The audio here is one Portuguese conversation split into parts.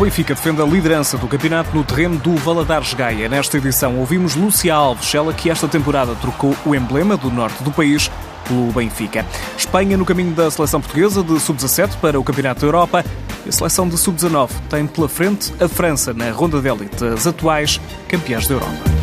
O Benfica defende a liderança do campeonato no terreno do Valadares Gaia. Nesta edição ouvimos Lúcia Alves, ela que esta temporada trocou o emblema do norte do país pelo Benfica. Espanha no caminho da seleção portuguesa de sub-17 para o Campeonato da Europa. E a seleção de sub-19 tem pela frente a França na ronda de elite, as atuais campeãs da Europa.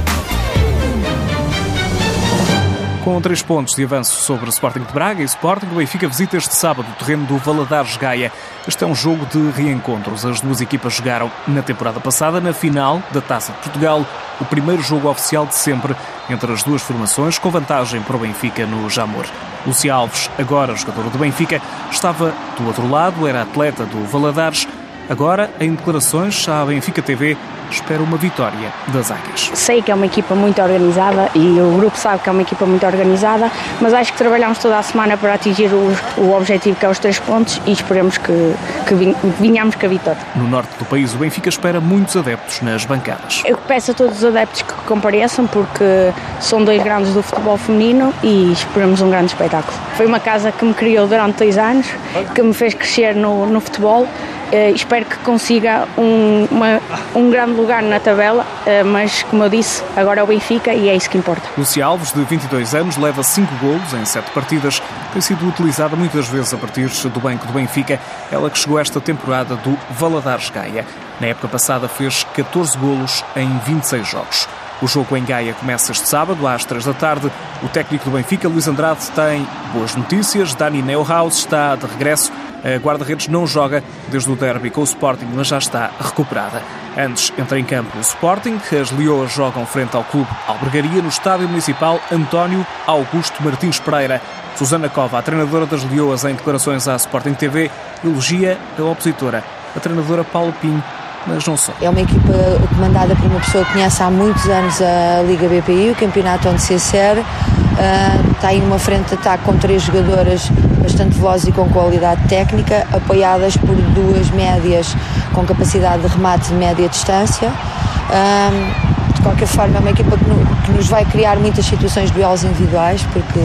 Com três pontos de avanço sobre o Sporting de Braga e Sporting, o Benfica visita este sábado o terreno do Valadares Gaia. Este é um jogo de reencontros. As duas equipas jogaram na temporada passada, na final da Taça de Portugal, o primeiro jogo oficial de sempre entre as duas formações, com vantagem para o Benfica no Jamor. Lúcia Alves, agora jogador do Benfica, estava do outro lado, era atleta do Valadares. Agora, em declarações à Benfica TV, espera uma vitória das Águias. Sei que é uma equipa muito organizada e o grupo sabe que é uma equipa muito organizada, mas acho que trabalhamos toda a semana para atingir o, o objetivo que é os três pontos e esperemos que, que vinhamos com a vitória. No norte do país, o Benfica espera muitos adeptos nas bancadas. Eu peço a todos os adeptos que compareçam porque são dois grandes do futebol feminino e esperamos um grande espetáculo. Foi uma casa que me criou durante dois anos, que me fez crescer no, no futebol Uh, espero que consiga um, uma, um grande lugar na tabela, uh, mas como eu disse, agora é o Benfica e é isso que importa. Lucia Alves, de 22 anos, leva 5 golos em 7 partidas, tem sido utilizada muitas vezes a partir do banco do Benfica, ela que chegou esta temporada do Valadares Gaia. Na época passada fez 14 golos em 26 jogos. O jogo em Gaia começa este sábado, às 3 da tarde. O técnico do Benfica, Luís Andrade, tem boas notícias. Dani Neuhaus está de regresso a guarda-redes não joga desde o derby com o Sporting, mas já está recuperada. Antes entra em campo o Sporting, as Leoas jogam frente ao clube Albergaria no estádio municipal António Augusto Martins Pereira. Susana Cova, a treinadora das Leoas, em declarações à Sporting TV, elogia a opositora, a treinadora Paulo Pinho, mas não só. É uma equipa comandada por uma pessoa que conhece há muitos anos a Liga BPI, o campeonato onde se insere. Uh, tem uma frente de ataque com três jogadoras bastante velozes e com qualidade técnica, apoiadas por duas médias com capacidade de remate de média distância. Uh, de qualquer forma, é uma equipa que nos vai criar muitas situações de duelos individuais, porque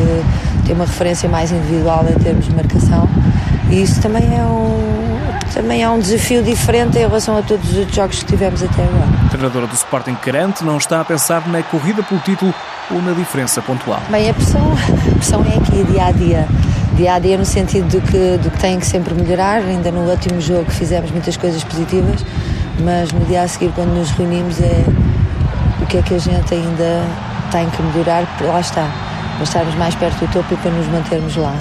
tem uma referência mais individual em termos de marcação. E isso também é um, também é um desafio diferente em relação a todos os jogos que tivemos até agora. A treinadora do Sporting Carante não está a pensar na corrida pelo título ou na diferença pontual. Bem, a pressão, a pressão é aqui dia a dia. Dia a dia no sentido de que, que tem que sempre melhorar. Ainda no último jogo fizemos muitas coisas positivas, mas no dia a seguir, quando nos reunimos, é o que é que a gente ainda tem que melhorar, lá está, para estarmos mais perto do topo e para nos mantermos lá.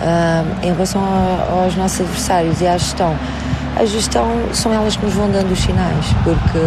Uh, em relação a, aos nossos adversários e à gestão, a gestão são elas que nos vão dando os sinais, porque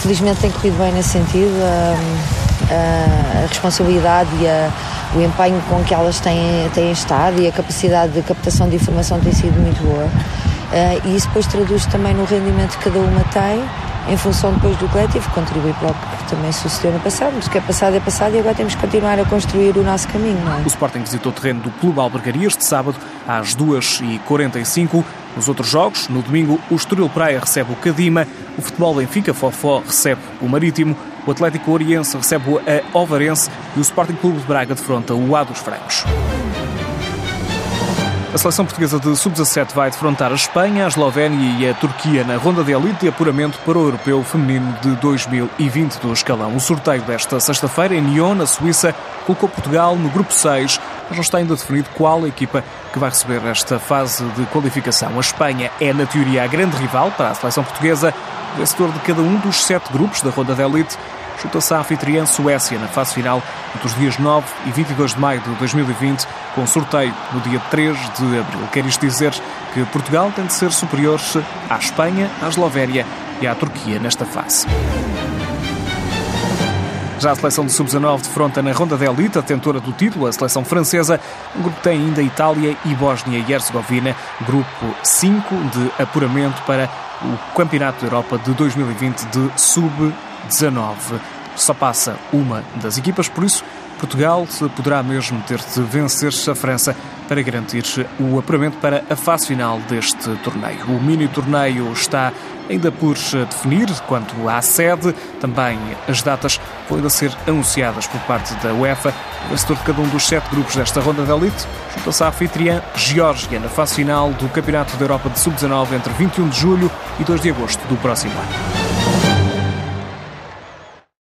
felizmente tem corrido bem nesse sentido. Uh, a responsabilidade e a, o empenho com que elas têm, têm estado e a capacidade de captação de informação tem sido muito boa. Uh, e isso depois traduz também no rendimento que cada uma tem em função depois do coletivo, contribui para o que também sucedeu no passado, mas o que é passado é passado e agora temos que continuar a construir o nosso caminho. É? O Sporting visitou o terreno do Clube Albergaria este sábado às 2h45. Nos outros jogos, no domingo, o Estoril Praia recebe o Cadima, o Futebol Benfica Fofó recebe o Marítimo, o Atlético Oriense recebe a Ovarense e o Sporting Clube de Braga defronta o A dos Francos. A seleção portuguesa de sub-17 vai defrontar a Espanha, a Eslovénia e a Turquia na ronda de elite de apuramento para o Europeu Feminino de 2020 do escalão. O sorteio desta sexta-feira em Nyon, na Suíça, colocou Portugal no grupo 6, mas não está ainda definido qual a equipa que vai receber esta fase de qualificação. A Espanha é, na teoria, a grande rival para a seleção portuguesa, vencedor de cada um dos sete grupos da ronda de elite junta-se à anfitriã Suécia na fase final entre os dias 9 e 22 de maio de 2020, com sorteio no dia 3 de abril. Quer isto dizer que Portugal tem de ser superior à Espanha, à Eslovénia e à Turquia nesta fase. Já a seleção de sub-19 defronta na ronda de elite, a tentora do título, a seleção francesa. O grupo tem ainda Itália e Bósnia e Herzegovina, grupo 5 de apuramento para o Campeonato da Europa de 2020 de sub-19. Só passa uma das equipas, por isso Portugal poderá mesmo ter de vencer a França para garantir o apuramento para a fase final deste torneio. O mini torneio está ainda por definir quanto à sede, também as datas vão ainda ser anunciadas por parte da UEFA. O vencedor de cada um dos sete grupos desta ronda da elite junta-se à anfitriã Geórgia na fase final do Campeonato da Europa de Sub-19 entre 21 de julho e 2 de agosto do próximo ano.